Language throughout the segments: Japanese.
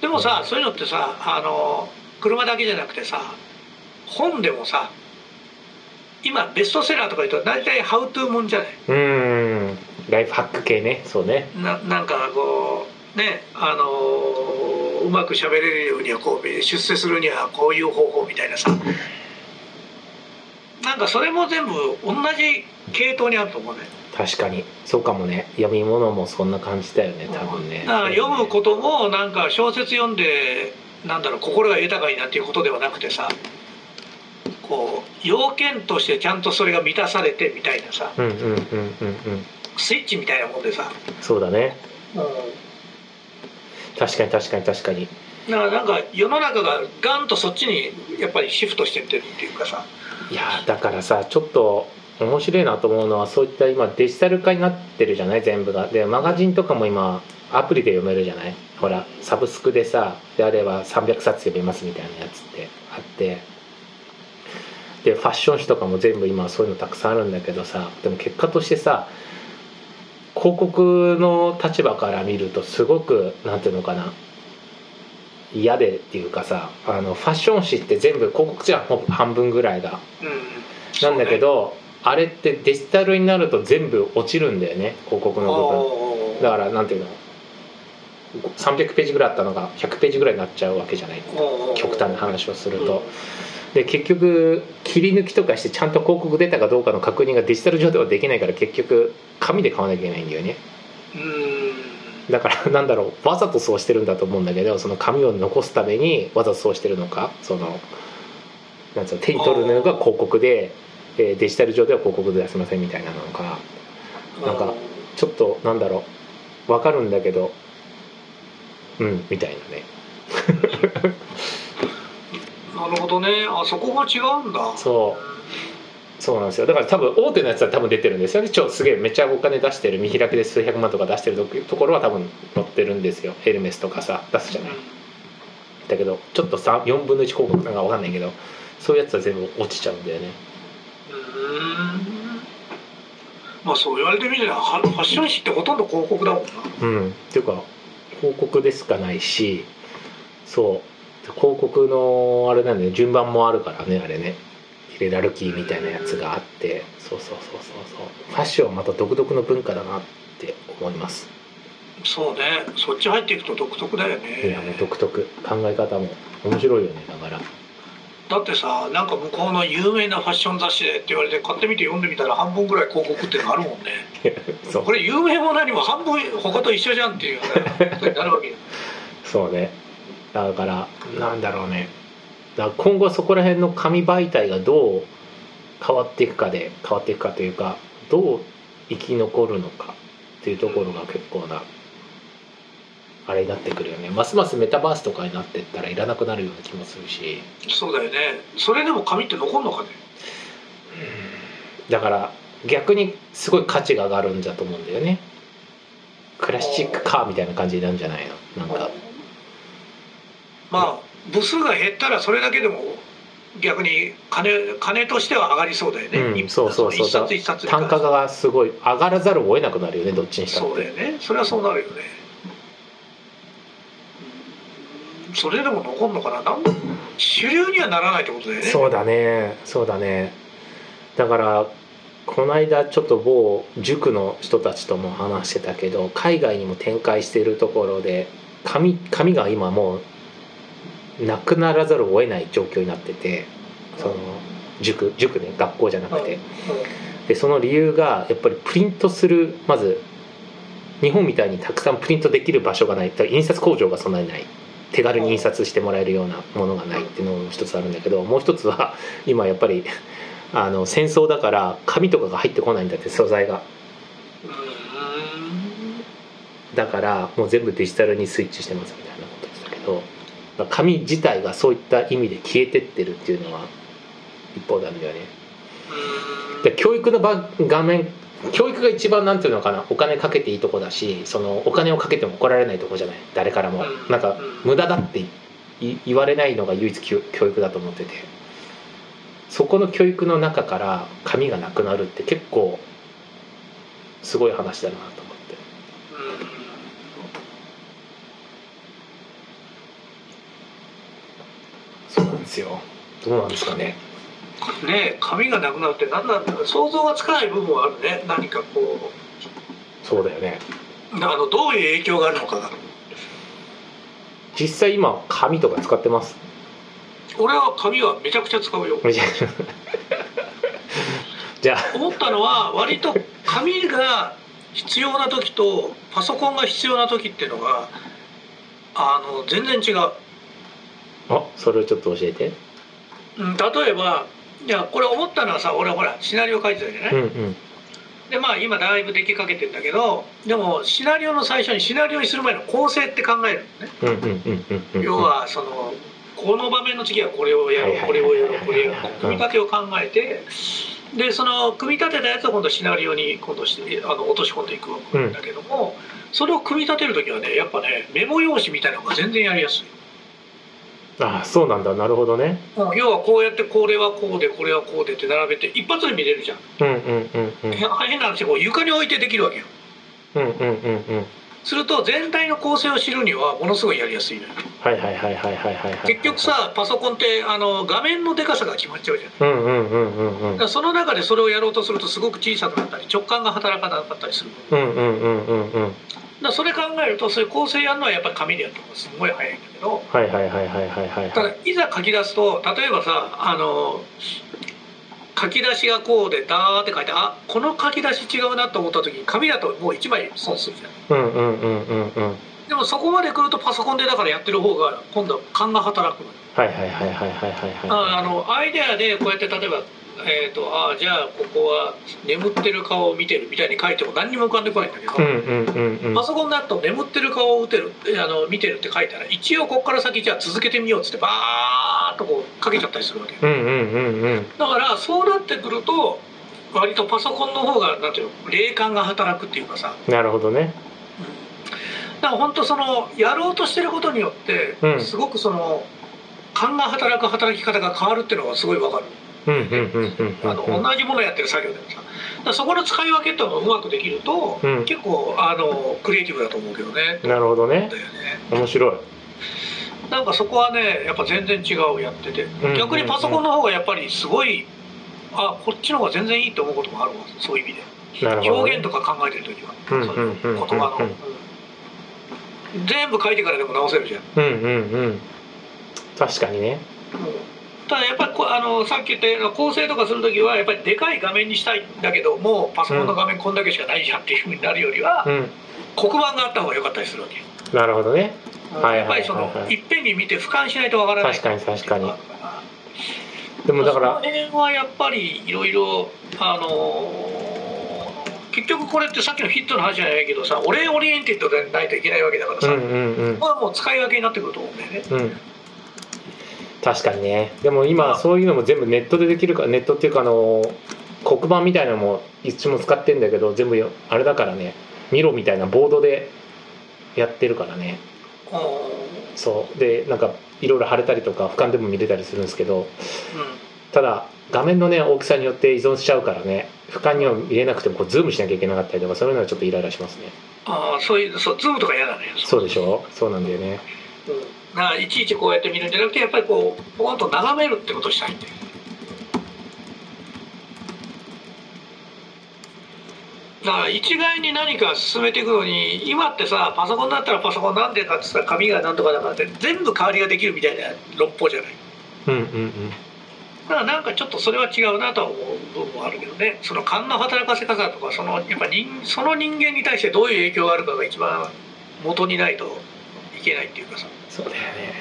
でもさそういうのってさあの車だけじゃなくてさ本でもさ今ベストセラーとか言うと大体ハウトゥーもんじゃない？うーん。ライフハック系ね。そうね。ななんかこうねあのうまく喋れるようにはこう出世するにはこういう方法みたいなさ。なんかそれも全部同じ系統にあると思うね確かに。そうかもね。読み物もそんな感じだよね多分ね。だから読むこともなんか小説読んでなんだろう心が豊かになっていうことではなくてさこう要件としてちゃんとそれが満たされてみたいなさうんうんうんうんうん。スイッチみたいなもんでさ、そうだね。うん。確かに確かに確かに。だからなんか世の中がガンとそっちにやっぱりシフトしてってるっていうかさ。いやーだからさちょっと面白いなと思うのはそういった今デジタル化になってるじゃない？全部が。でマガジンとかも今アプリで読めるじゃない？ほらサブスクでさであれば300冊読めますみたいなやつってあって。でファッション誌とかも全部今そういうのたくさんあるんだけどさでも結果としてさ広告の立場から見るとすごくなんていうのかな嫌でっていうかさあのファッション誌って全部広告じゃん半分ぐらいが。うん。なんだけど、あれってデジタルになると全部落ちるんだよね広告の部分。分だからなんていうの300ページぐらいあったのが100ページぐらいになっちゃうわけじゃない。極端な話をすると、で結局切り抜きとかしてちゃんと広告出たかどうかの確認がデジタル上ではできないから結局紙で買わなきゃいけないんだよね。うん。だからなんだろうわざとそうしてるんだと思うんだけどその紙を残すためにわざとそうしてるのかそのなんつうの手に取るのが広告で、えーデジタル上では広告で出せませんみたいなのかなんかちょっとなんだろうわかるんだけどうんみたいなね。なるほどね。あそこが違うんだ。そう。そうなんですよ。だから多分大手のやつは多分出てるんですよね。超すげえめっちゃお金出してる見開きで数百万とか出してるとところは多分載ってるんですよ。ヘルメスとかさ出すじゃないだけどちょっと3 4分の1広告なんか分かんないけどそういうやつは全部落ちちゃうんだよね。うんまあそう言われてみればファッション誌ってほとんど広告だもんな。うん。っていうか広告でしかないしそう。広告のあれなんだよね。順番もあるからねあれね。ヒレラルキーみたいなやつがあって。そうそうそうそうそう。ファッションはまた独特の文化だなって思います。そうね。そっち入っていくと独特だよいやもうね独特。考え方も面白いよねだからだってさなんか向こうの有名なファッション雑誌でって言われて買ってみて読んでみたら半分ぐらい広告ってのあるもんね。そう。これ有名も何も半分他と一緒じゃんっていうことになるわけよ。そうね。だからなんだろうね。だ今後そこら辺の紙媒体がどう変わっていくかで変わっていくかというかどう生き残るのかっていうところが結構なあれになってくるよねますますメタバースとかになってったらいらなくなるような気もするしそうだよねそれでも紙って残んのかねだから逆にすごい価値が上がるんだと思うんだよねクラシックカーみたいな感じなんじゃないのなんかまあ部数が減ったらそれだけでも逆に金金としては上がりそうだよね、うん、そうそうそう単価がすごい上がらざるを得なくなるよねどっちにしたってそうだよねそれはそうなるよねうんそれでも残んのかな？なん主流にはならないってことだよね。そうだね。そうだね。だからこの間ちょっと某塾の人たちとも話してたけど海外にも展開しているところで紙紙が今もうなくならざるを得ない状況になっててその塾塾ね学校じゃなくて。でその理由がやっぱりプリントするまず日本みたいにたくさんプリントできる場所がない印刷工場がそんなにない手軽に印刷してもらえるようなものがないっていうのも一つあるんだけどもう一つは今やっぱりあの戦争だから紙とかが入ってこないんだって素材が。だからもう全部デジタルにスイッチしてますみたいなことですけど紙自体がそういった意味で消えてってるっていうのは一方なんだよね。で教育の場画面教育が一番なんていうのかなお金かけていいとこだしそのお金をかけても怒られないとこじゃない誰からも。うん。なんかうん。無駄だってい言われないのが唯一教教育だと思ってて。そこの教育の中から紙がなくなるって結構すごい話だなと思って。そうなんですよ。どうなんですかね。うんねえ紙がなくなるって何なんだろう想像がつかない部分はあるね。何かこそうだよね。うあのどういう影響があるのかが実際今紙とか使ってます？俺は紙はめちゃくちゃ使うよ。じゃあ。思ったのは割と紙が必要な時とパソコンが必要な時っていうのがあの全然違う、あそれをちょっと教えて。うん、例えばいやこれ思ったのはさ俺ほらシナリオ書いてたじゃない、うんうん。でまあ今だいぶ出来かけてんだけどでもシナリオの最初にシナリオにする前の構成って考えるのね。うんうんうんうんうん要はそのこの場面の次はこれをやろうこれをやろうこれをやろう組み立てを考えてでその組み立てたやつを今度シナリオに今度してあの落とし込んでいくんだけども、それを組み立てる時はねやっぱねメモ用紙みたいなのが全然やりやすい。あそうなんだ。なるほどね。うん要はこうやってこれはこうでこれはこうでって並べて一発で見れるじゃん、うんうんうんうん。変変な話こう床に置いてできるわけよ。うんうんうんうん。すると全体の構成を知るにはものすごいやりやすいのよ。はいはいはいはいはいはいはい結局さパソコンってあの画面のでかさが決まっちゃうじゃんうんうんうんうん。うんだその中でそれをやろうとするとすごく小さくなったり直感が働かなかったりするうんうんうんうんうんらそれ考えるとそういう構成やるのはやっぱり紙でやった方がすごい早いんだけどはいはいはいはいはいはいたはい。だいざ書き出すと例えばさあの書き出しがこうでダーって書いてあこの書き出し違うなと思った時に紙だともう1枚損するじゃん。うんうんうんうんうんでもそこまで来るとパソコンでだからやってる方が今度は勘が働くのよ。はいはいはいはいはいはい。ああのアイデアでこうやって例えば、えー、とあじゃあここは眠ってる顔を見てるみたいに書いても何にも浮かんでこないんだけど、うんうんうんうんパソコンだと眠ってる顔を打てるあの見てるって書いたら一応ここから先じゃあ続けてみようっつってバーッとこうかけちゃったりするわけうんうんうんうん。だからそうなってくると割とパソコンの方がなんていうの霊感が働くっていうかさ。なるほどね。だから本当そのやろうとしてることによって、うん。すごくその勘が働く働き方が変わるっていうのがすごいわかるうんうんうんうんうんあの同じものやってる作業でもさ。だそこの使い分けっていうのがうまくできると、うん。結構あのクリエイティブだと思うけどね。なるほどね。ね。面白い。なんかそこはねやっぱ全然違うやってて。うん逆にパソコンの方がやっぱりすごいあこっちの方が全然いいと思うこともあるわ。そういう意味で。ね。表現とか考えてる時は、うんそういううんうん。言葉の、うんうん全部書いてからでも直せるじゃん、うんうんうん。確かにねただやっぱりこあのさっき言ったような構成とかする時はやっぱりでかい画面にしたいんだけどもうパソコンの画面こんだけしかないじゃんっていうふうになるよりは、うん。黒板があった方が良かったりするわけ、なるほどね。はいやっぱりその、はいはいはい。いっぺんに見て俯瞰しないとわからない。確かに確かに。でもだからその辺はやっぱりいろいろあのー結局これってさっきのヒットの話じゃないけどさ俺オリエンテッドでないといけないわけだからさ、うんうんうん。ここはもう使い分けになってくると思うんだよね。うん確かにね。でも今そういうのも全部ネットでできるからネットっていうかあの黒板みたいなのもいつも使ってんだけど全部よあれだからね。ミロみたいなボードでやってるからね。うん。そう。でなんかいろいろ貼れたりとか俯瞰でも見れたりするんですけどうん。ただ画面のね大きさによって依存しちゃうからね俯瞰には見れなくてもこうズームしなきゃいけなかったりとかそういうのはちょっとイライラしますね。ああそういうそうズームとか嫌だね。そうでしょ？そうなんだよね。うん、だからいちいちこうやって見るんじゃなくてやっぱりこうポコンと眺めるってことをしたいんだよだから一概に何か進めていくのに今ってさパソコンだったらパソコンなんでかってさ紙がなんとかだからって全部代わりができるみたいな論法じゃない？うんうんうん。だからなんかちょっとそれは違うなとは思う部分もあるけどね。その勘の働かせ方とかそのやっぱ人その人間に対してどういう影響があるかが一番元にないといけないっていうかさ。そうだよね。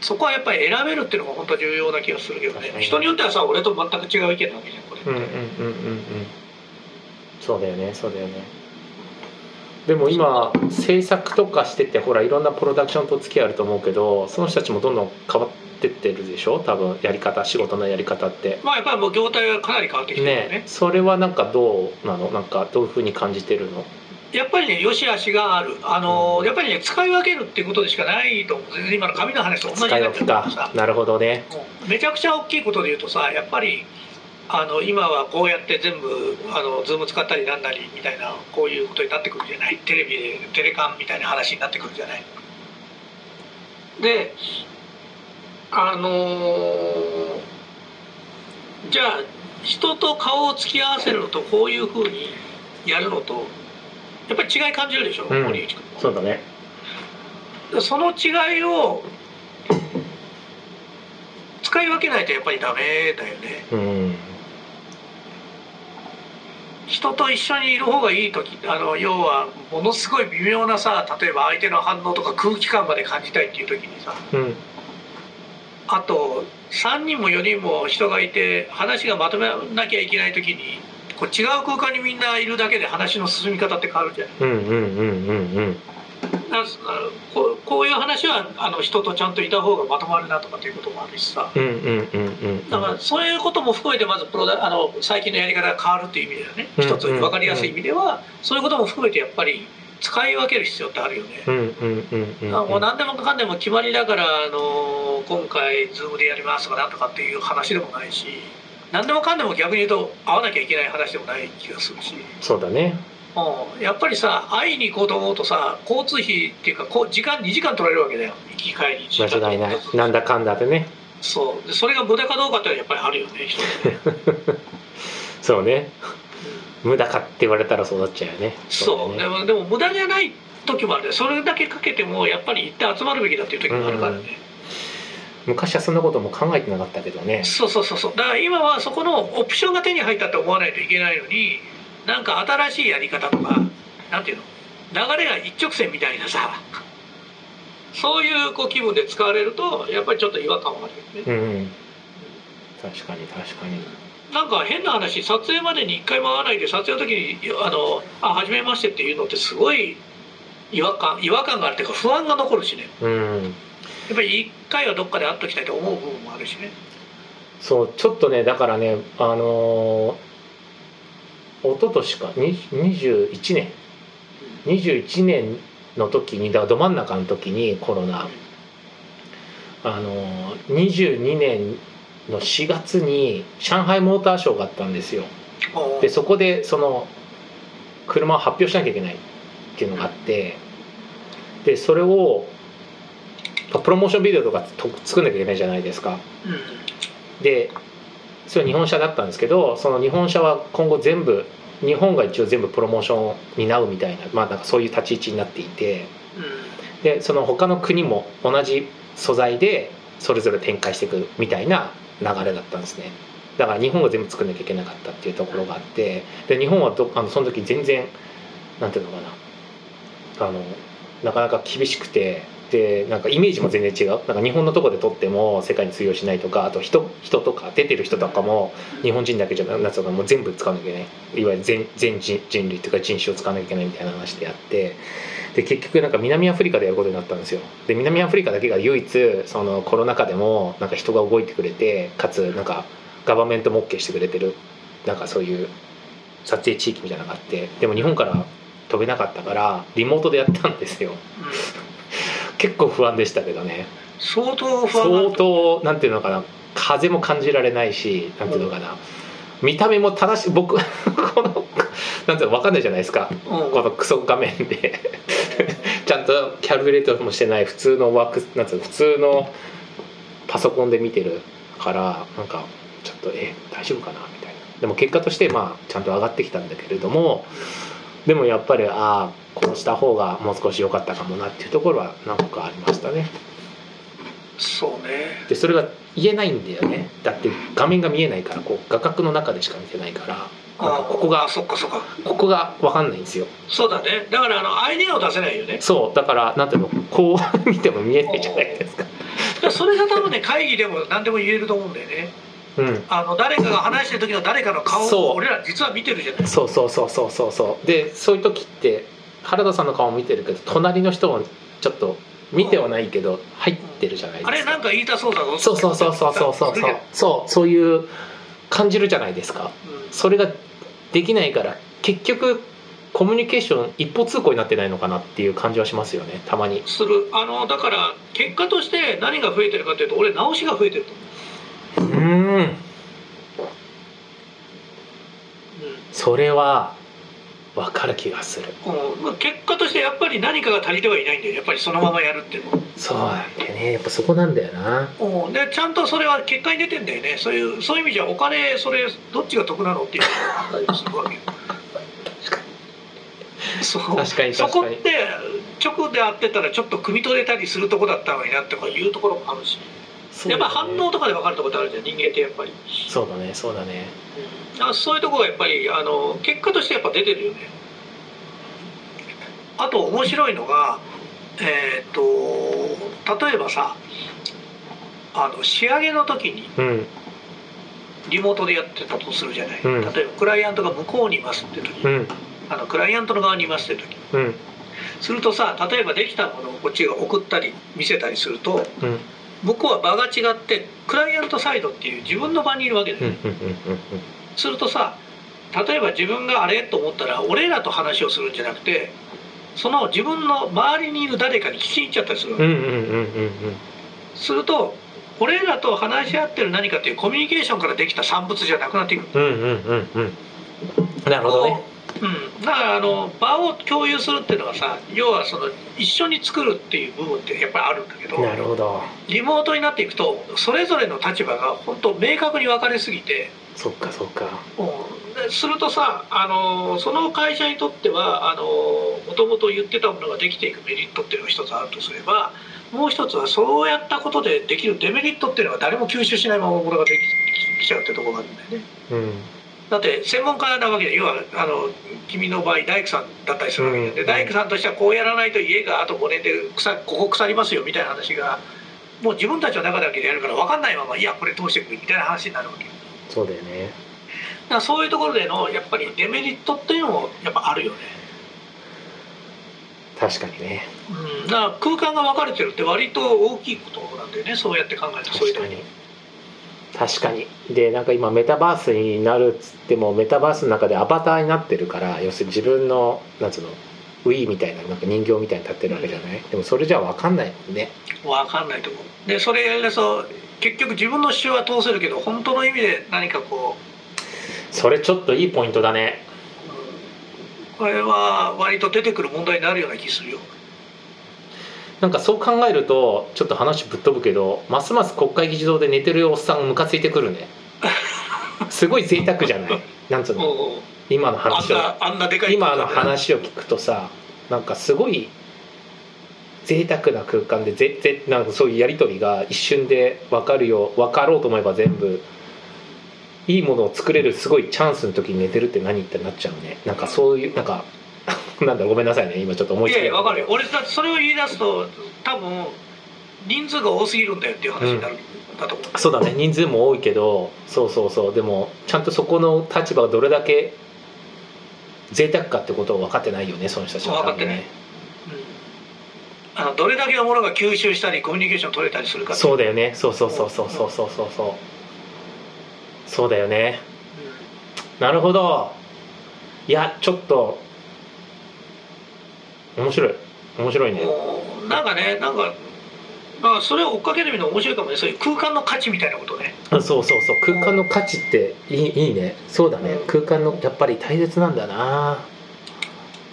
そこはやっぱり選べるっていうのが本当は重要な気がするけどね。人によってはさ俺と全く違う意見なわけじゃんこれって、うんうんうんうんうん。そうだよねそうだよね。でも今制作とかしててほらいろんなプロダクションと付き合いあると思うけどその人たちもどんどん変わってってるでしょ？多分やり方仕事のやり方って。まあやっぱりもう業態がかなり変わってきてるよね。ねそれはなんかどうなの？なんかどういうふうに感じてるの？やっぱりね良し悪しがある。あのやっぱりね使い分けるっていうことでしかないと思う全然今の紙の話と同じになっちゃう使い分けかからさなるほどね。めちゃくちゃ大きいことで言うとさやっぱりあの今はこうやって全部あのズーム使ったりなんなりみたいなこういうことになってくるじゃない？テレビでテレカンみたいな話になってくるじゃない？であのーじゃあ人と顔を突き合わせるのとこういうふうにやるのとやっぱり違い感じるでしょ、うん。森内君。そうだね。その違いを使い分けないとやっぱりダメだよね。うん。人と一緒にいる方がいい時あの要はものすごい微妙なさ例えば相手の反応とか空気感まで感じたいっていう時にさうん。あと3人も4人も人がいて話がまとめなきゃいけない時にこう違う空間にみんないるだけで話の進み方って変わるじゃないうんうんうんうんうん。だからこうこういう話はあの人とちゃんといた方がまとまるなとかっていうこともあるしさ。だからそういうことも含めてまずプロダあの最近のやり方が変わるっていう意味ではねうん一つ分かりやすい意味ではそういうことも含めてやっぱり使い分ける必要ってあるよね。もう何でもかんでも決まりだから、あの今回 Zoom でやりますとかなんとかっていう話でもないし何でもかんでも逆に言うと会わなきゃいけない話でもない気がするし、そうだね。うん、やっぱりさ会いに行こうと思うとさ交通費っていうかこう時間2時間取られるわけだよ。行き帰り時間間違いないなんだかんだでね。そう。でそれが無駄かどうかってのはやっぱりあるよね そうね。無駄かって言われたらそうなっちゃうよね。そう。だね。でもでも無駄じゃない時もあるね。それだけかけてもやっぱり一旦集まるべきだっていう時もあるからね、昔はそんなことも考えてなかったけどね。そうそうそうそう。だから今はそこのオプションが手に入ったって思わないといけないのになんか新しいやり方とかなんていうの？流れが一直線みたいなさそういうこう気分で使われるとやっぱりちょっと違和感はあるよね、うんうん。確かに確かに。なんか変な話撮影までに一回も会わないで撮影の時に「あのあ初めまして」っていうのってすごい違和感違和感があるっていうか不安が残るしね。うんやっぱり一回はどっかで会っときたいと思う部分もあるしね。そうちょっとねだからねあのー、一昨年かに21年。21年の時にだど真ん中の時にコロナ。あのー、22年の4月に上海モーターショーがあったんですよ。でそこでその車を発表しなきゃいけないっていうのがあって。でそれをプロモーションビデオとかと作んなきゃいけないじゃないですか。うん。でそれは日本車だったんですけどその日本車は今後全部日本が一応全部プロモーションを担うみたいな,、まあ、なんかそういう立ち位置になっていてうん。でその他の国も同じ素材でそれぞれ展開していくみたいな流れだったんですね。だから日本が全部作んなきゃいけなかったっていうところがあってで日本はどあのその時全然なんていうのかな。あのなかなか厳しくてでなんかイメージも全然違う。なんか日本のとこで撮っても世界に通用しないとかあと人人とか出てる人とかも日本人だけじゃなくてもう全部使わなきゃいけない。いわゆる全全人人類というか人種を使わなきゃいけないみたいな話であって。で結局なんか南アフリカでやることになったんですよ。で南アフリカだけが唯一そのコロナ禍でもなんか人が動いてくれてかつなんかガバメントも OK してくれてる。なんかそういう撮影地域みたいなのがあって。でも日本から飛べなかったからリモートでやったんですよ。結構不安でしたけどね。相当不安だ相当なんていうのかな。風も感じられないしなんていうのかな、見た目も正しい僕 このなんていうの分かんないじゃないですか。うん。このクソ画面で。ちゃんとキャルブレートもしてない普通のワークなんつうの普通のパソコンで見てるからなんかちょっとえ大丈夫かな？みたいな。でも結果としてまあちゃんと上がってきたんだけれどもでもやっぱりああこうした方がもう少し良かったかもなっていうところは何個かありましたね。そうね。でそれが言えないんだよね。だって画面が見えないからこう画角の中でしか見てないからなんかここがあそっかそっか。ここが分かんないんですよ。そうだね。だからあのアイデアを出せないよね。そう。だからなんていうのこう見ても見えないじゃないですか。それが多分ね会議でも何でも言えると思うんだよねうん。あの誰かが話してる時の誰かの顔を俺ら実は見てるじゃない。そうそうそうそうそう。そうでそういう時って原田さんの顔も見てるけど隣の人もちょっと見てはないけど入ってるじゃないですか。あれなんか言いたそうだぞ。そうそうそうそうそうそう。そうそうそういう感じるじゃないですか。うん。それができないから結局コミュニケーション一方通行になってないのかなっていう感じはしますよね。たまに。する。あのだから結果として何が増えてるかというと俺直しが増えてると思ううん。それは分かる気がする。うんまあ結果としてやっぱり何かが足りてはいないんだよ。やっぱりそのままやるっていうのは。そうなんだよね。やっぱそこなんだよな。うん。でちゃんとそれは結果に出てんだよね。そういうそういう意味じゃお金それどっちが得なのっていうのするわけよ。そう。確かにそこって直で会ってたらちょっと汲み取れたりするとこだったのになとかいうところもあるし、やっぱ反応とかで分かるところってあるじゃん人間ってやっぱり、そうだねそうだね。だからそういうところがやっぱりあの結果としてやっぱ出てるよね。あと面白いのがえっ、と例えばさあの仕上げの時にうん。リモートでやってたとするじゃない、うん。例えばクライアントが向こうにいますって時、うん。あのクライアントの側にいますって時。うん。するとさ例えばできたものをこっちが送ったり見せたりするとうん向こうは場が違ってクライアントサイドっていう自分の場にいるわけだよ、うんうんうんするとさ例えば自分があれと思ったら俺らと話をするんじゃなくてその自分の周りにいる誰かに聞きに行っちゃったりするすると俺らと話し合ってる何かっていうコミュニケーションからできた産物じゃなくなっていくうんうんうんうん。なるほどねうん、だからあの場を共有するっていうのはさ要はその一緒に作るっていう部分ってやっぱりあるんだけどなるほど。リモートになっていくとそれぞれの立場が本当明確に分かれすぎて、そっかそっか。うん、でするとさあのその会社にとってはあのもともと言ってたものができていくメリットっていうのが一つあるとすればもう一つはそうやったことでできるデメリットっていうのが誰も吸収しないままものができきちゃうってところがあるんだよね。うんだって専門家なわけで要はあの君の場合大工さんだったりするわけで,、うん。で大工さんとしてはこうやらないと家があと5年で腐ここ腐りますよみたいな話がもう自分たちの中だけでやるから分かんないままいやこれ通してくるみたいな話になるわけだかそうだよね。らそういうところでのやっぱりデメリットっていうのもやっぱあるよね、確かにね。うん、だから空間が分かれてるって割と大きいことなんだよねそうやって考えるとそういう時に確かに。でなんか今メタバースになるっつってもメタバースの中でアバターになってるから要するに自分のなんつうのウィーみたいななんか人形みたいに立ってるわけじゃない？でもそれじゃ分かんないもんね。分かんないと思う。でそれやりだと結局自分の主張は通せるけど本当の意味で何かこうそれちょっといいポイントだねこれは割と出てくる問題になるような気するよなんかそう考えるとちょっと話ぶっ飛ぶけどますます国会議事堂で寝てるおっさんがムカついてくるね。すごい贅沢じゃない？なんつうの？今の話を。なあんなでかい。今の話を聞くとさなんかすごい贅沢な空間でぜぜなんかそういうやり取りが一瞬で分かるよ分かろうと思えば全部いいものを作れるすごいチャンスの時に寝てるって何ってなっちゃうね。なんかそういうなんか なんだごめんなさいね。今ちょっと思いつきい。やいや分かるよ。俺だってそれを言い出すと多分人数が多すぎるんだよっていう話になるん。だと思う、そうだね。人数も多いけどそうそうそう。でもちゃんとそこの立場がどれだけ贅沢かってことを分かってないよねその人たちは。多分分かってない。うん。あのどれだけのものが吸収したりコミュニケーション取れたりするかそうだよね。そうそうそうそうそうそうそう。そうそうだよね。なるほど。いやちょっと面白い。面白いね。なんかねなんかまあそれを追っかけてみるの面白いかもね。そういう空間の価値みたいなことね。そうそうそう。空間の価値っていいいいね。そうだね。うん。空間のやっぱり大切なんだな。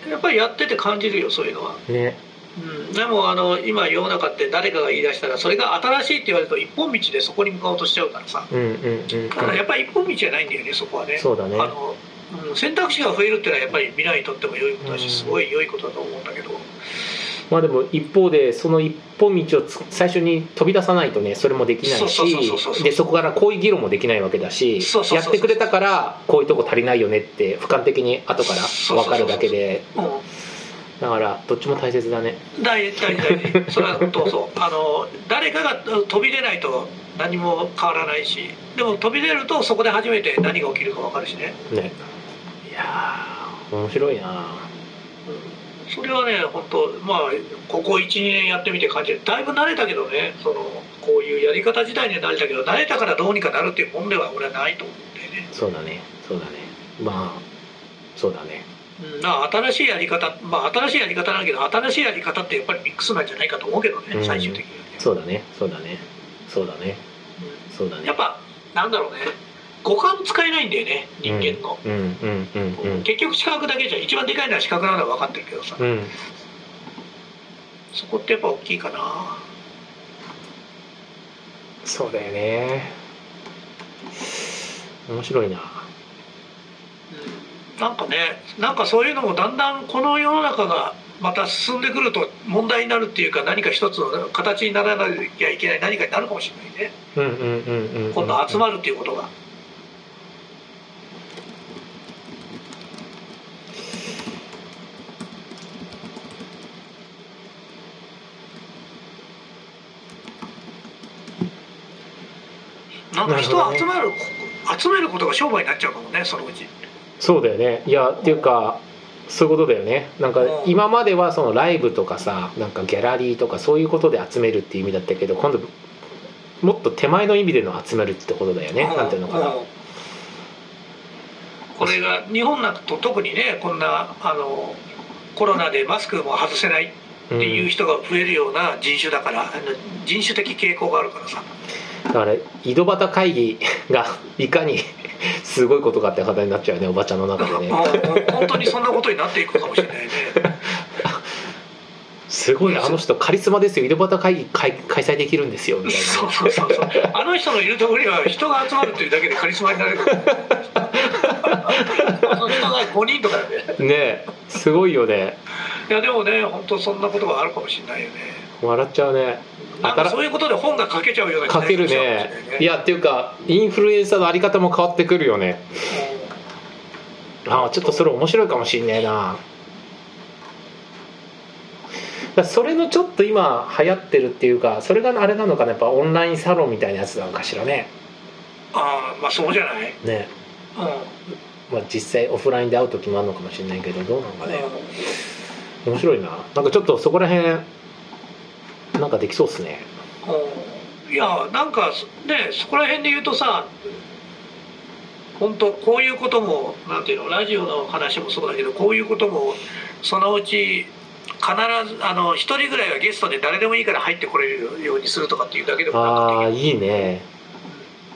やっぱりやってて感じるよそういうのは、ね。うん、でもあの今世の中って誰かが言い出したらそれが新しいって言われると一本道でそこに向かおうとしちゃうからさ。うんうんうん。だからやっぱり一本道じゃないんだよねそこはね。そうだね。あの、うん、選択肢が増えるっていうのはやっぱり未来にとっても良いことだしうんすごい良いことだと思うんだけど。まあでも一方でその一本道をつ最初に飛び出さないとねそれもできないしでそこからこういう議論もできないわけだしやってくれたからこういうとこ足りないよねって俯瞰的に後から分かるだけで。うだからどっちも大切だね。ん大事大事大事。それは本当そうあの誰かが飛び出ないと何も変わらないしでも飛び出るとそこで初めて何が起きるか分かるしね、ね面白いな。うん、それはね本当まあここ12年やってみて感じるだいぶ慣れたけどねそのこういうやり方自体には慣れたけど慣れたからどうにかなるっていうもんでは俺はないと思うんだよね。そうだねそうだね。まあそうだね。うん、まあ新しいやり方まあ新しいやり方なんだけど新しいやり方ってやっぱりミックスなんじゃないかと思うけどね、うん。最終的にはね、そうだねそうだね。そうだね。そうだね。うんやっぱなんだろうね五感使えないんだよね人間の、うんうんうんうん結局視覚だけじゃ一番でかいのは視覚なのは分かってるけどさ、うん。そこってやっぱ大きいかな。そうだよね。面白いな。なんかねなんかそういうのもだんだんこの世の中がまた進んでくると問題になるっていうか何か一つの形にならなきゃいけない何かになるかもしれないね。うんうんうんうんうん。今度集まるっていうことが。なんか人を集まる、集めることが商売になっちゃうかもねそのうち。そうだよね。いやっていうかそういうことだよね。なんかうん。今まではそのライブとかさなんかギャラリーとかそういうことで集めるっていう意味だったけど今度もっと手前の意味での集めるってことだよね。なんていうのかな。うん。これが日本なんかと特にねこんなあのコロナでマスクも外せないっていう人が増えるような人種だから、あの人種的傾向があるからさだから井戸端会議がいかにすごいことかって方になっちゃうよねおばちゃんの中でね。本当にそんなことになっていくかもしれないね。すごいあの人カリスマですよ井戸端会議開開催できるんですよみたいそうそうそうそう。あの人のいるところには人が集まるというだけでカリスマになれる。あの人が5人とかでね。すごいよね。いやでもね本当そんなことがあるかもしれないよね笑っちゃうね。そういうことで本が書けちゃうような書けるね。しれないいやっていうかインフルエンサーのあり方も変わってくるよね。ああちょっとそれ面白いかもしんねえな。それのちょっと今流行ってるっていうかそれがあれなのかな。やっぱオンラインサロンみたいなやつなのかしらね。ああまあそうじゃない、ね。うん。まあ実際オフラインで会う時もあるのかもしれないけどどうなのかね。面白いな。なんかちょっとそこら辺なんかできそうっすね。うん。いやなんかねそこら辺で言うとさ本当こういうこともなんていうのラジオの話もそうだけどこういうこともそのうち必ずあの一人ぐらいはゲストで誰でもいいから入ってこれるようにするとかっていうだけでもなんかああできる。いいね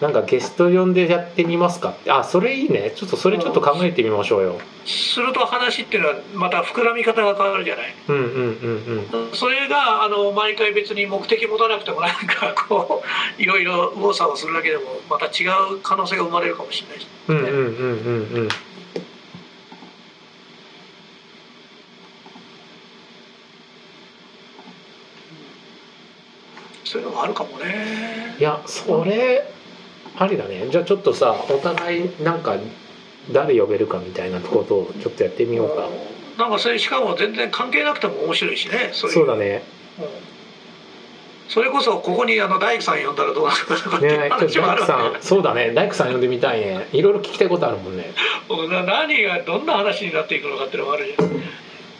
なんかゲスト呼んでやってみますかって。あそれいいね。ちょっとそれちょっと考えてみましょうよ。すると話っていうのはまた膨らみ方が変わるじゃない？うんうんうんうん。それがあの毎回別に目的持たなくてもなんかこういろいろ右往左往するだけでもまた違う可能性が生まれるかもしれないし。うんうんうんうんうん。そういうのがあるかもね。いやそれありだね。じゃあちょっとさお互いなんか誰呼べるかみたいなことをちょっとやってみようか。なんかそれしかも全然関係なくても面白いしねそうだね。うん。それこそここにあの大工さん呼んだらどうなるかとかっていうね大工さんそうだね。大工さん呼んでみたいね。いろいろ聞きたいことあるもんね。何がどんな話になっていくのかっていうのもあるじゃん。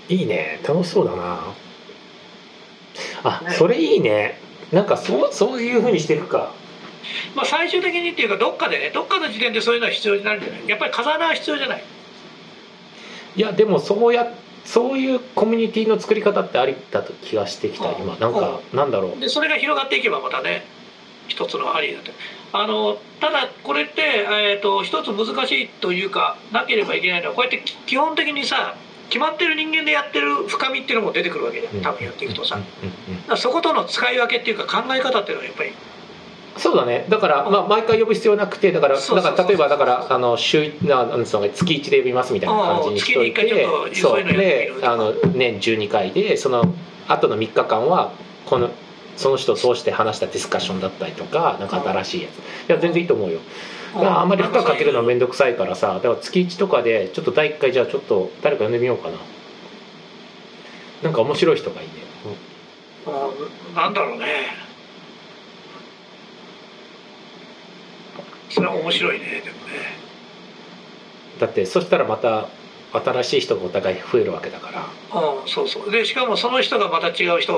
いいね。楽しそうだな。あ、ねそれいいね。なんかそうそういうふうにしていくかまあ最終的にっていうかどっかでねどっかの時点でそういうのは必要になるんじゃない？やっぱり風穴は必要じゃない？いやでもそうやそういうコミュニティの作り方ってありだと気がしてきたうん今。なんかなんだろう。でそれが広がっていけばまたね一つのありだと。あのただこれって、えー、と一つ難しいというかなければいけないのはこうやってき基本的にさ決まってる人間でやってる深みっていうのも出てくるわけで多分やっていくとさ、そことの使い分けっていうか考え方っていうのはやっぱりそうだね。だから、まあ、毎回呼ぶ必要なくてだからだから例えばだからあの週ななんつうの月1で呼びますみたいな感じにしといてそそうであの年12回でその後の3日間はこのその人を通して話したディスカッションだったりとかなんか新しいやつ。いや全然いいと思うよ。あんまり負荷かけるのは面倒くさいからさだから月1とかでちょっと第1回じゃあちょっと誰か呼んでみようかな。なんか面白い人がいいね、うん。なんだろうねそれは面白いねでもね。だってそしたらまた新しい人がお互い増えるわけだから。うんそうそう。でしかもその人がまた違う人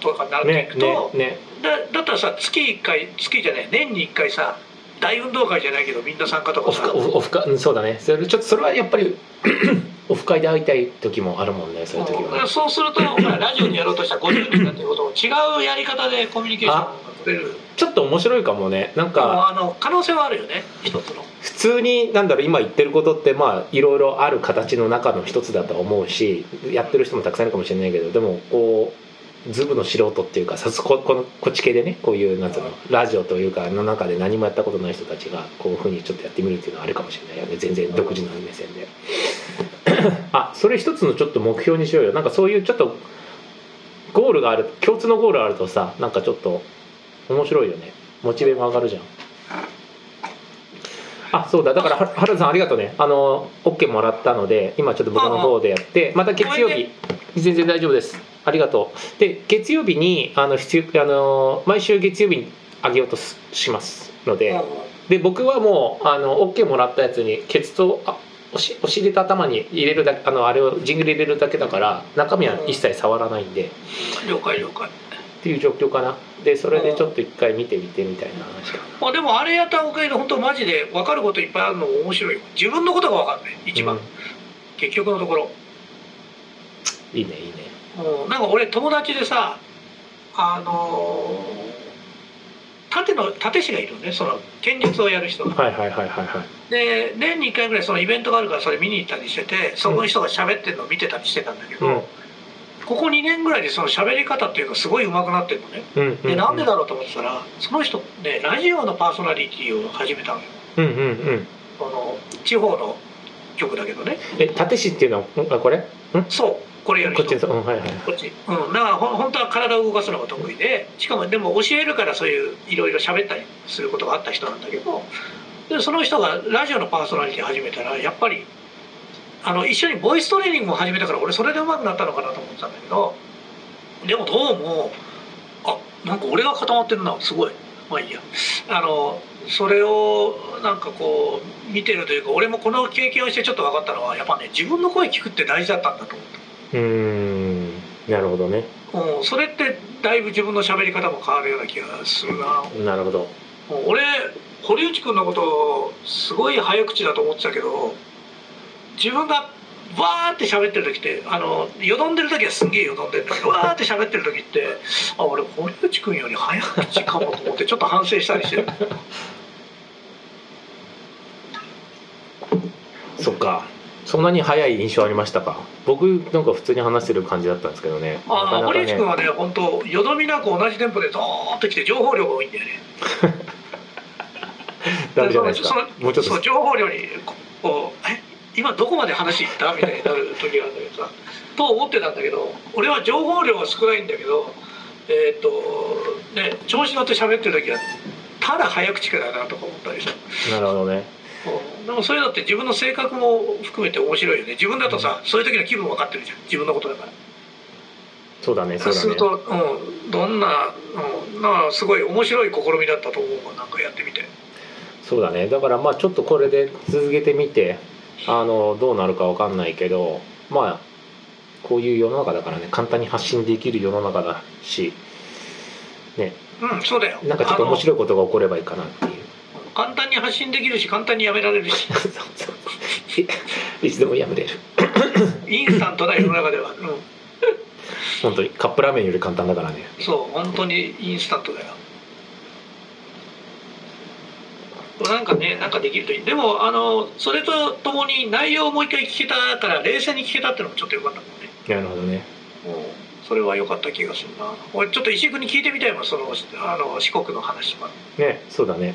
とかになっていねくと、ねねだだったらさ月1回月じゃない年に1回さ大運動会じゃないけどみんな参加とかさ。オフ会オフ会うんそうだね。それちょっとそれはやっぱり オフ会で会いたい時もあるもんねそういう時うんはそうするとラジオにやろうとしたら50人だっていうことを違うやり方でコミュニケーションれるちょっと面白いかもね。なんかあの可能性はあるよね。一つの。普通になんだろう今言ってることってまあいろいろある形の中の一つだと思うしやってる人もたくさんいるかもしれないけどでもこうズブの素人っていうかさすここのこっち系でねこういうなんつうのラジオというかの中で何もやったことない人たちがこういうふうにちょっとやってみるっていうのはあるかもしれないよね。全然独自の目線で。あそれ一つのちょっと目標にしようよ。なんかそういうちょっとゴールがある共通のゴールがあるとさなんかちょっと面白いよね。モチベが上がるじゃん。あそうだ。だからは原田さんありがとうね。あの OK もらったので今ちょっと僕の方でやってまた月曜日。全然大丈夫です。ありがとう。で月曜日にあの必要あの毎週月曜日にあげようとすしますのでで僕はもうあの OK もらったやつにケツとあおしお尻と頭に入れるだけあのあれをジングル入れるだけだから中身は一切触らないんで。了解了解っていう状況かな。でそれでちょっと一回見てみてみたいな話まあでもあれやったおかげで本当マジで分かることいっぱいあるのも面白い。よ自分のことが分かんない。一番、うん。結局のところ。いいねいいね。うん。なんか俺友達でさあのー盾の盾師がいるのね。その剣術をやる人が。はいはいはいはいはい。で年に1回ぐらいそのイベントがあるからそれ見に行ったりしててそこの人が喋ってるのを見てたりしてたんだけど、うんここ2年ぐらいでその喋り方っていうのがすごい上手くなってるのね。うんうんでなんでだろうと思ってたらその人ねラジオのパーソナリティを始めたのよ。うんうんうん。あの地方の局だけどね。え立石っていうの？はこれ？ん？そうこれやる人こっちうんはいはい。こっち。うんだからほん本当は体を動かすのが得意でしかもでも教えるからそういういろいろ喋ったりすることがあった人なんだけどでその人がラジオのパーソナリティ始めたらやっぱりあの一緒にボイストレーニングも始めたから俺それで上手くなったのかなと思ってたんだけどでもどうもあなんか俺が固まってるなすごい。まあいいや。あのそれをなんかこう見てるというか俺もこの経験をしてちょっと分かったのはやっぱね自分の声聞くって大事だったんだと思った。うーん。なるほどね。うん、それってだいぶ自分の喋り方も変わるような気がするな。なるほど。俺堀内くんのことすごい早口だと思ってたけど自分がわーって喋ってる時ってあのよどんでる時はすんげえよどんでる。わーって喋ってる時ってあ俺堀内くんより早口かもと思ってちょっと反省したりしてる。そっか。そんなに早い印象ありましたか？僕なんか普通に話してる感じだったんですけどね。なあかなか堀内くんねはね本当よどみなく同じテンポでドーンと来て情報量が多いんだよね。ダメじゃないですか。もうちょっとそう情報量にこう「え？今どこまで話いった?」みたいになる時があるんだけどさと思ってたんだけど俺は情報量は少ないんだけどえーっ、とね調子乗って喋ってる時はただ早口かだなとか思ったりさなるほどね。うん。でもそういうのって自分の性格も含めて面白いよね。自分だとさそういう時の気分分かってるじゃん。自分のことだから。そうだねそそううだね。すると、うん、どんな、うん、なんかすごい面白い試みだったと思うわ。なんかやってみて。そうだね。だからまあちょっとこれで続けてみてあのどうなるかわかんないけどまあこういう世の中だからね簡単に発信できる世の中だしねうん、そうだよ。なんかちょっと面い。白いことが起こればいいかなっていう簡単に発信できるし、簡単にやめられるし、そうそういいつでもやめれる インスタントだよ世の中では。うん、本当にカップラーメンより簡単だからねそう、本当にインスタントだよ。なんかね、なんかできるといい。でも、あの、それとともに内容をもう一回聞けたから、冷静に聞けたっていうのもちょっと良かったもんね。なるほどねうん、それは良かった気がするな。俺ちょっと石井君に聞いてみたいもん、その、あの四国の話とか。ねそうだね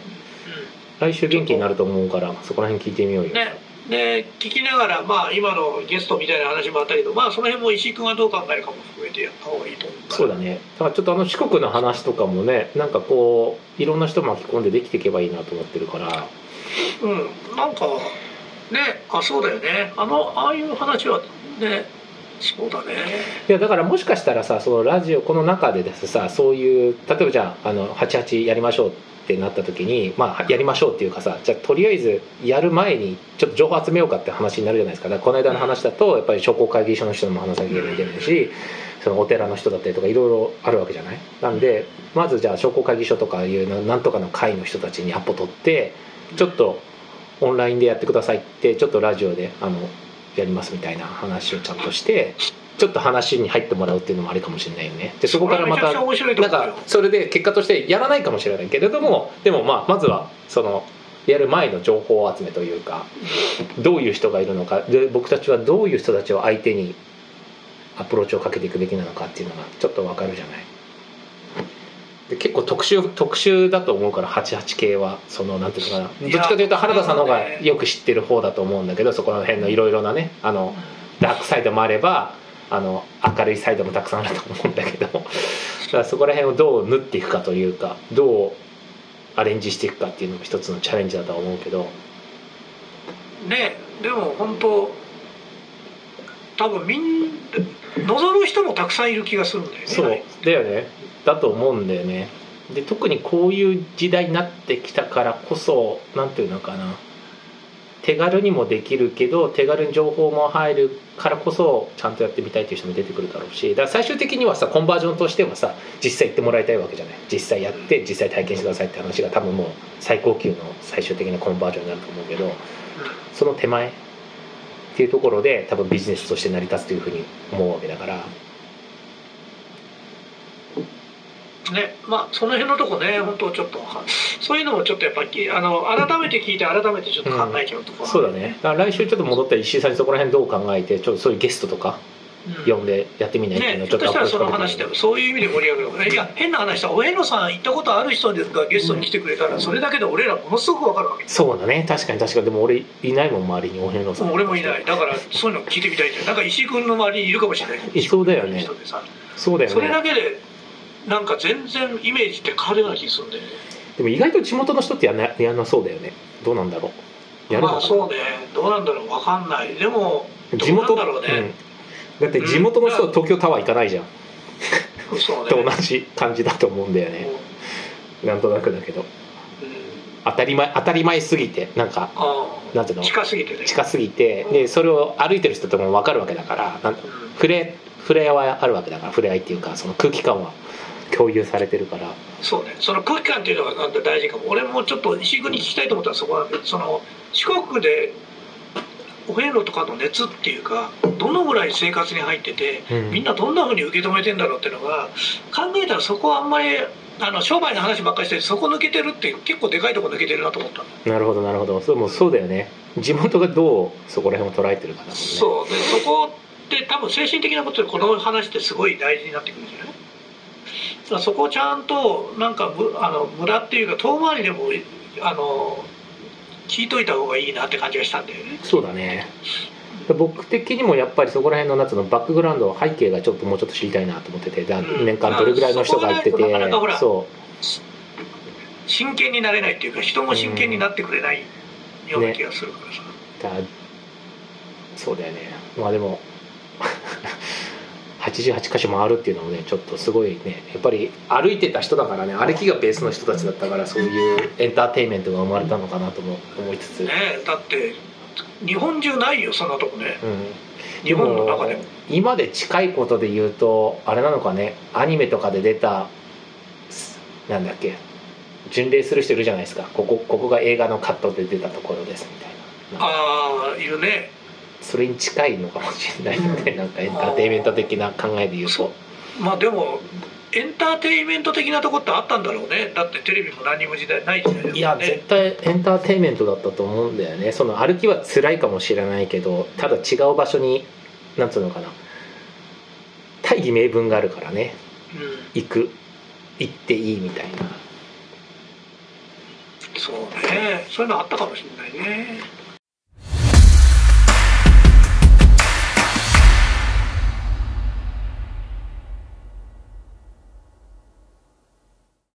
来週元気になると思うからそこら辺聞いてみようよ、ね、で聞きながら、まあ、今のゲストみたいな話もあったけど、まあ、その辺も石井君はどう考えるかも含めてやった方がいいとそうだね。だからちょっとあの四国の話とかもねなんかこういろんな人巻き込んでできていけばいいなと思ってるから。うん。なんかねあそうだよね。あのああいう話はねそうだね。いやだからもしかしたらさそのラジオこの中でですさそういう例えばじゃああの88やりましょうってなった時にまあやりましょうっていうかさじゃあとりあえずやる前にちょっと情報集めようかって話になるじゃないですか。だからこの間の話だとやっぱり商工会議所の人にも話さなきゃいけないしそのお寺の人だったりとかいろいろあるわけじゃない？なんでまずじゃあ商工会議所とかいうななんとかの会の人たちにアポ取ってちょっとオンラインでやってくださいってちょっとラジオであのやりますみたいな話をちゃんとしてちょっと話に入ってもらうっていうのもありかもしれないよね。でそこからまたなんかそれで結果としてやらないかもしれないけれどもでもまあまずはそのやる前の情報集めというかどういう人がいるのかで僕たちはどういう人たちを相手にアプローチをかけていくべきなのかっていうのがちょっとわかるじゃない。で結構特殊特殊だと思うから88系はそのなんていうのかな。どっちかというと原田さんの方がよく知ってる方だと思うんだけどそこら辺のいろいろなねあのダークサイドもあればあの明るいサイドもたくさんあると思うんだけど。だからそこら辺をどう縫っていくかというかどうアレンジしていくかっていうのも一つのチャレンジだとは思うけど。ねでも本当多分みん望む人もたくさんいる気がするんだよね。そうだよね。だと思うんだよね。で特にこういう時代になってきたからこそなんていうのかな手軽にもできるけど手軽に情報も入るからこそちゃんとやってみたいという人も出てくるだろうしだから最終的にはさコンバージョンとしてはさ実際行ってもらいたいわけじゃない。実際やって実際体験してくださいって話が多分もう最高級の最終的なコンバージョンになると思うけどその手前っていうところで多分ビジネスとして成り立つというふうに思うわけだからねまあその辺のとこね本当ちょっとはそういうのもちょっとやっぱりあの改めて聞いて改めてちょっと考えちゃうところ、そうだね。だ来週ちょっと戻ったら石井さんにそこら辺どう考えてちょっとそういうゲストとかうん。呼んでやってみないっていうのをちょっとねしたらその話でもそういう意味で盛り上がるいや変な話だお遍路さん行ったことある人がゲストに来てくれたらそれだけで俺らものすごく分かるわけ。そうだね。確かに確かに。でも俺いないもん周りにお遍路さん。俺もいない。だからそういうの聞いてみたいんだよ。なんか石井君の周りにいるかもしれない。いそうだよね。そうだよそれだねけでなんか全然イメージって変わるような気がするんだよね。でも意外と地元の人ってやんなやんなそうだよね。どうなんだろう。やるのまあそうね。どうなんだろう。分かんない。でも地元だろうね、うん。だって地元の人は東京タワー行かないじゃん、そうね。と同じ感じだと思うんだよね。なんとなくだけど。うん。当たり前当たり前すぎてなんかあなんていうの？あ近すぎてね。近すぎてでそれを歩いてる人とかも分かるわけだからなんうん。触れ触れ合いはあるわけだから触れ合いっていうかその空気感は共有されてるから。そうね。その空気感っていうのがなんか大事かも。俺もちょっと石井君に聞きたいと思ったらそこなんでその四国でお遍路とかの熱っていうかどのぐらい生活に入ってて、うん。みんなどんなふうに受け止めてんだろうっていうのが考えたらそこはあんまりあの商売の話ばっかりしてそこ抜けてるって結構でかいとこ抜けてるなと思ったなるほどなるほど。それもそうだよね。地元がどうそこら辺を捉えてるかだもんね。そう。でそこって多分精神的なことでこの話ってすごい大事になってくるんじゃない？そこをちゃんとなんかむあの村っていうか遠回りでもあの聞いといた方がいいなって感じがしたんだよね。そうだね。僕的にもやっぱりそこら辺の夏のバックグラウンド背景がちょっともうちょっと知りたいなと思っててだうん。年間どれぐらいの人が行っててなかなかほらそ真剣になれないっていうか人も真剣になってくれないような気がするからさ、うだそうだよね。まあでも88箇所回るっていうのもねちょっとすごいねやっぱり歩いてた人だからね歩きがベースの人たちだったからそういうエンターテインメントが生まれたのかなとも思いつつ、ねだって日本中ないよそんなとこね。うん、日本の中でも。今で近いことで言うとあれなのかねアニメとかで出たすなんだっけ巡礼する人いるじゃないですか。ここここが映画のカットで出たところですみたいな。ああいるねそれに近いのかもしれないよねなんかエンターテインメント的な考えで言うと。まあでもエンターテインメント的なとこってあったんだろうね。だってテレビも何にも時代ない時代だもんね。いや絶対エンターテインメントだったと思うんだよね。その歩きは辛いかもしれないけどただ違う場所になんつうのかな。大義名分があるからね。うん。行く。行っていいみたいな。そうね。そういうのあったかもしれないね